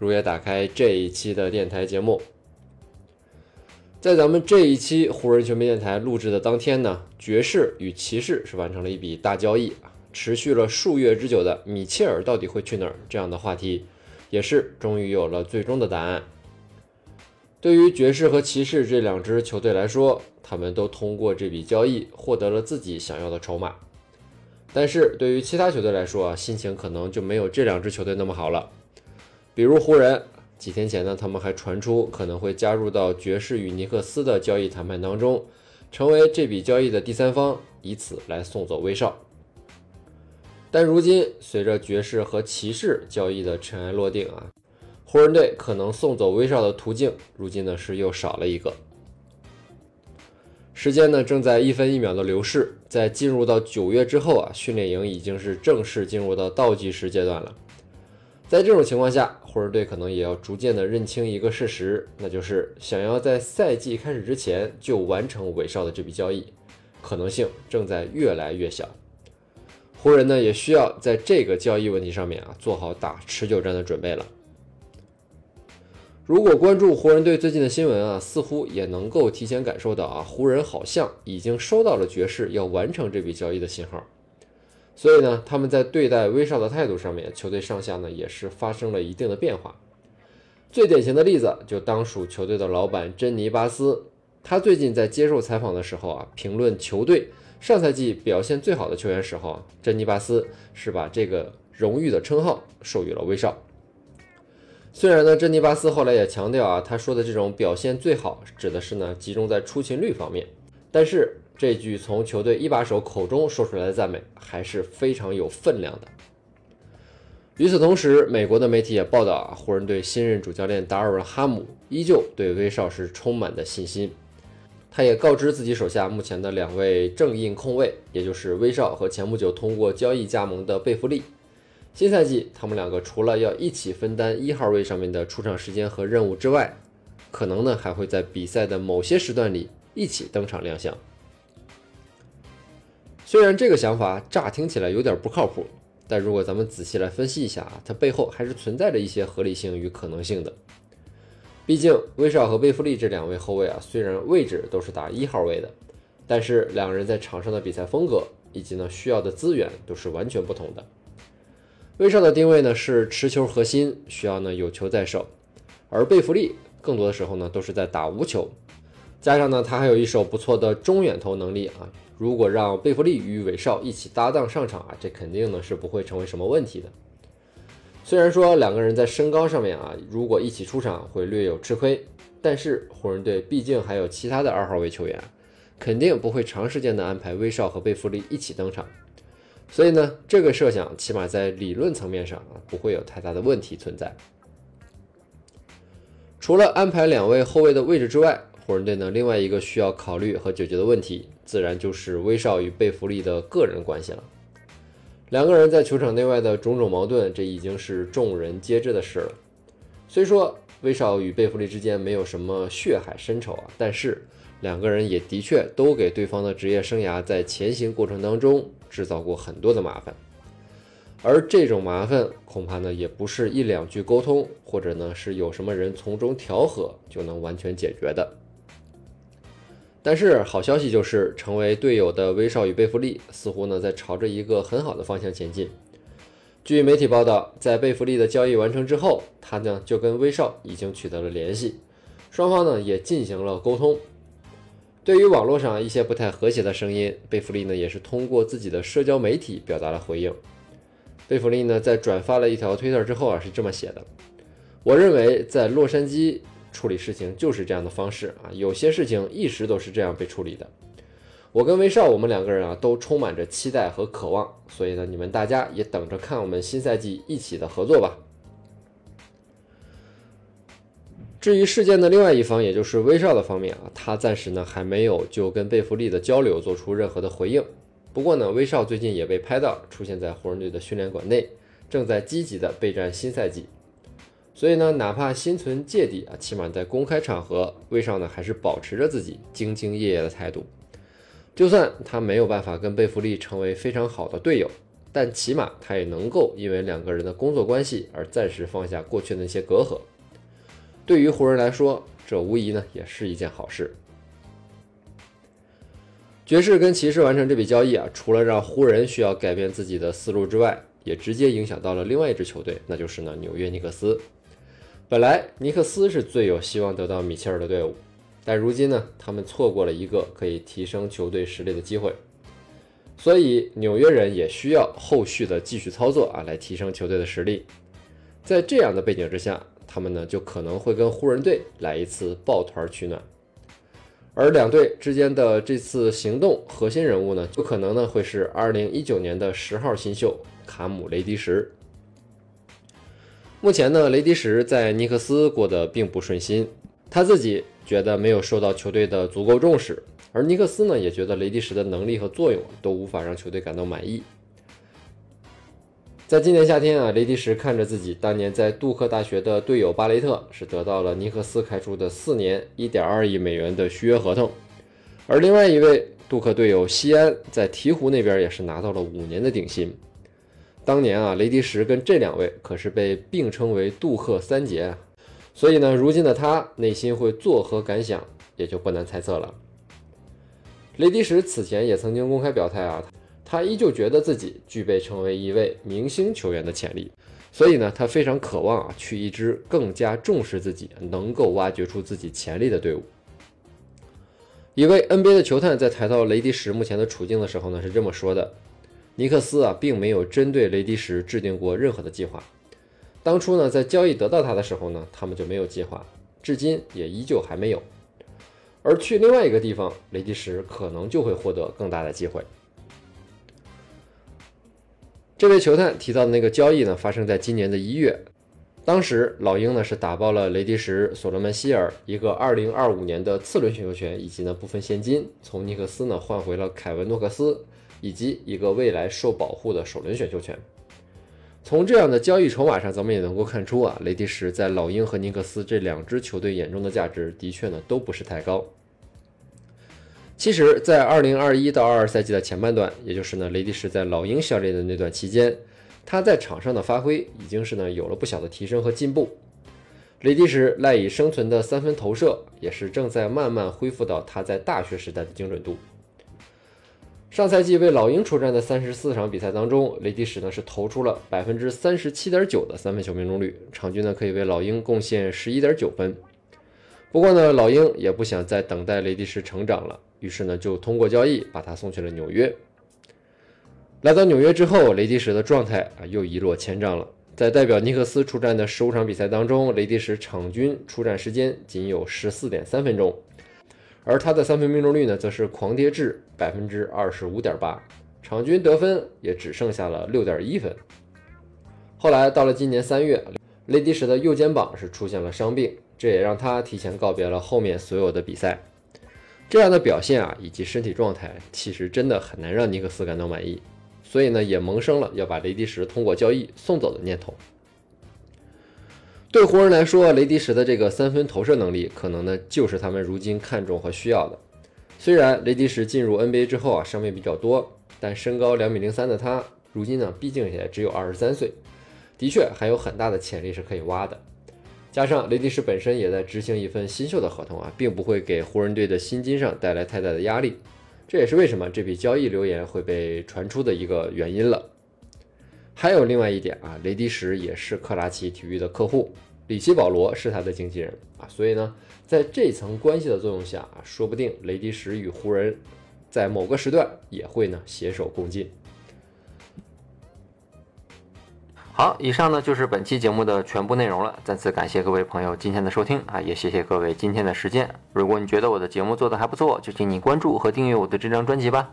如约打开这一期的电台节目。在咱们这一期湖人球迷电台录制的当天呢，爵士与骑士是完成了一笔大交易，持续了数月之久的米切尔到底会去哪儿这样的话题，也是终于有了最终的答案。对于爵士和骑士这两支球队来说，他们都通过这笔交易获得了自己想要的筹码。但是对于其他球队来说啊，心情可能就没有这两支球队那么好了。比如湖人，几天前呢，他们还传出可能会加入到爵士与尼克斯的交易谈判当中，成为这笔交易的第三方，以此来送走威少。但如今随着爵士和骑士交易的尘埃落定啊，湖人队可能送走威少的途径，如今呢是又少了一个。时间呢正在一分一秒的流逝，在进入到九月之后啊，训练营已经是正式进入到倒计时阶段了。在这种情况下，湖人队可能也要逐渐的认清一个事实，那就是想要在赛季开始之前就完成韦少的这笔交易，可能性正在越来越小。湖人呢也需要在这个交易问题上面啊做好打持久战的准备了。如果关注湖人队最近的新闻啊，似乎也能够提前感受到啊，湖人好像已经收到了爵士要完成这笔交易的信号。所以呢，他们在对待威少的态度上面，球队上下呢也是发生了一定的变化。最典型的例子就当属球队的老板珍妮巴斯，他最近在接受采访的时候啊，评论球队上赛季表现最好的球员时候啊，珍妮巴斯是把这个荣誉的称号授予了威少。虽然呢，珍妮巴斯后来也强调啊，他说的这种表现最好，指的是呢集中在出勤率方面。但是这句从球队一把手口中说出来的赞美，还是非常有分量的。与此同时，美国的媒体也报道啊，湖人队新任主教练达尔文·哈姆依旧对威少是充满的信心。他也告知自己手下目前的两位正印控卫，也就是威少和前不久通过交易加盟的贝弗利。新赛季，他们两个除了要一起分担一号位上面的出场时间和任务之外，可能呢还会在比赛的某些时段里一起登场亮相。虽然这个想法乍听起来有点不靠谱，但如果咱们仔细来分析一下啊，它背后还是存在着一些合理性与可能性的。毕竟威少和贝弗利这两位后卫啊，虽然位置都是打一号位的，但是两个人在场上的比赛风格以及呢需要的资源都是完全不同的。威少的定位呢是持球核心，需要呢有球在手，而贝弗利更多的时候呢都是在打无球，加上呢他还有一手不错的中远投能力啊。如果让贝弗利与韦少一起搭档上场啊，这肯定呢是不会成为什么问题的。虽然说两个人在身高上面啊，如果一起出场会略有吃亏，但是湖人队毕竟还有其他的二号位球员，肯定不会长时间的安排威少和贝弗利一起登场。所以呢，这个设想起码在理论层面上啊，不会有太大的问题存在。除了安排两位后卫的位置之外，湖人队呢另外一个需要考虑和解决的问题，自然就是威少与贝弗利的个人关系了。两个人在球场内外的种种矛盾，这已经是众人皆知的事了。虽说威少与贝弗利之间没有什么血海深仇啊，但是两个人也的确都给对方的职业生涯在前行过程当中制造过很多的麻烦。而这种麻烦，恐怕呢也不是一两句沟通，或者呢是有什么人从中调和就能完全解决的。但是好消息就是，成为队友的威少与贝弗利似乎呢在朝着一个很好的方向前进。据媒体报道，在贝弗利的交易完成之后，他呢就跟威少已经取得了联系，双方呢也进行了沟通。对于网络上一些不太和谐的声音，贝弗利呢也是通过自己的社交媒体表达了回应。贝弗利呢在转发了一条推特之后啊是这么写的：“我认为在洛杉矶。”处理事情就是这样的方式啊，有些事情一直都是这样被处理的。我跟威少，我们两个人啊，都充满着期待和渴望，所以呢，你们大家也等着看我们新赛季一起的合作吧。至于事件的另外一方，也就是威少的方面啊，他暂时呢还没有就跟贝弗利的交流做出任何的回应。不过呢，威少最近也被拍到出现在湖人队的训练馆内，正在积极的备战新赛季。所以呢，哪怕心存芥蒂啊，起码在公开场合，威少呢还是保持着自己兢兢业业的态度。就算他没有办法跟贝弗利成为非常好的队友，但起码他也能够因为两个人的工作关系而暂时放下过去的那些隔阂。对于湖人来说，这无疑呢也是一件好事。爵士跟骑士完成这笔交易啊，除了让湖人需要改变自己的思路之外，也直接影响到了另外一支球队，那就是呢纽约尼克斯。本来尼克斯是最有希望得到米切尔的队伍，但如今呢，他们错过了一个可以提升球队实力的机会，所以纽约人也需要后续的继续操作啊，来提升球队的实力。在这样的背景之下。他们呢就可能会跟湖人队来一次抱团取暖，而两队之间的这次行动核心人物呢，就可能呢会是2019年的十号新秀卡姆雷迪什。目前呢，雷迪什在尼克斯过得并不顺心，他自己觉得没有受到球队的足够重视，而尼克斯呢也觉得雷迪什的能力和作用都无法让球队感到满意。在今年夏天啊，雷迪什看着自己当年在杜克大学的队友巴雷特是得到了尼克斯开出的四年一点二亿美元的续约合同，而另外一位杜克队友西安在鹈鹕那边也是拿到了五年的顶薪。当年啊，雷迪什跟这两位可是被并称为杜克三杰啊，所以呢，如今的他内心会作何感想，也就不难猜测了。雷迪什此前也曾经公开表态啊。他依旧觉得自己具备成为一位明星球员的潜力，所以呢，他非常渴望啊去一支更加重视自己、能够挖掘出自己潜力的队伍。一位 NBA 的球探在谈到雷迪什目前的处境的时候呢，是这么说的：尼克斯啊，并没有针对雷迪什制定过任何的计划。当初呢，在交易得到他的时候呢，他们就没有计划，至今也依旧还没有。而去另外一个地方，雷迪什可能就会获得更大的机会。这位球探提到的那个交易呢，发生在今年的一月。当时老鹰呢是打包了雷迪什、所罗门希尔一个2025年的次轮选秀权，以及呢部分现金，从尼克斯呢换回了凯文诺克斯以及一个未来受保护的首轮选秀权。从这样的交易筹码上，咱们也能够看出啊，雷迪什在老鹰和尼克斯这两支球队眼中的价值，的确呢都不是太高。其实，在二零二一到二二赛季的前半段，也就是呢雷迪什在老鹰效力的那段期间，他在场上的发挥已经是呢有了不小的提升和进步。雷迪什赖以生存的三分投射也是正在慢慢恢复到他在大学时代的精准度。上赛季为老鹰出战的三十四场比赛当中，雷迪什呢是投出了百分之三十七点九的三分球命中率，场均呢可以为老鹰贡献十一点九分。不过呢，老鹰也不想再等待雷迪什成长了。于是呢，就通过交易把他送去了纽约。来到纽约之后，雷迪什的状态啊又一落千丈了。在代表尼克斯出战的十五场比赛当中，雷迪什场均出战时间仅有十四点三分钟，而他的三分命中率呢，则是狂跌至百分之二十五点八，场均得分也只剩下了六点一分。后来到了今年三月，雷迪什的右肩膀是出现了伤病，这也让他提前告别了后面所有的比赛。这样的表现啊，以及身体状态，其实真的很难让尼克斯感到满意，所以呢，也萌生了要把雷迪什通过交易送走的念头。对湖人来说，雷迪什的这个三分投射能力，可能呢就是他们如今看重和需要的。虽然雷迪什进入 NBA 之后啊，伤病比较多，但身高两米零三的他，如今呢，毕竟也只有二十三岁，的确还有很大的潜力是可以挖的。加上雷迪什本身也在执行一份新秀的合同啊，并不会给湖人队的薪金上带来太大的压力，这也是为什么这笔交易流言会被传出的一个原因了。还有另外一点啊，雷迪什也是克拉奇体育的客户，里奇保罗是他的经纪人啊，所以呢，在这层关系的作用下啊，说不定雷迪什与湖人，在某个时段也会呢携手共进。好，以上呢就是本期节目的全部内容了。再次感谢各位朋友今天的收听啊，也谢谢各位今天的时间。如果你觉得我的节目做得还不错，就请你关注和订阅我的这张专辑吧。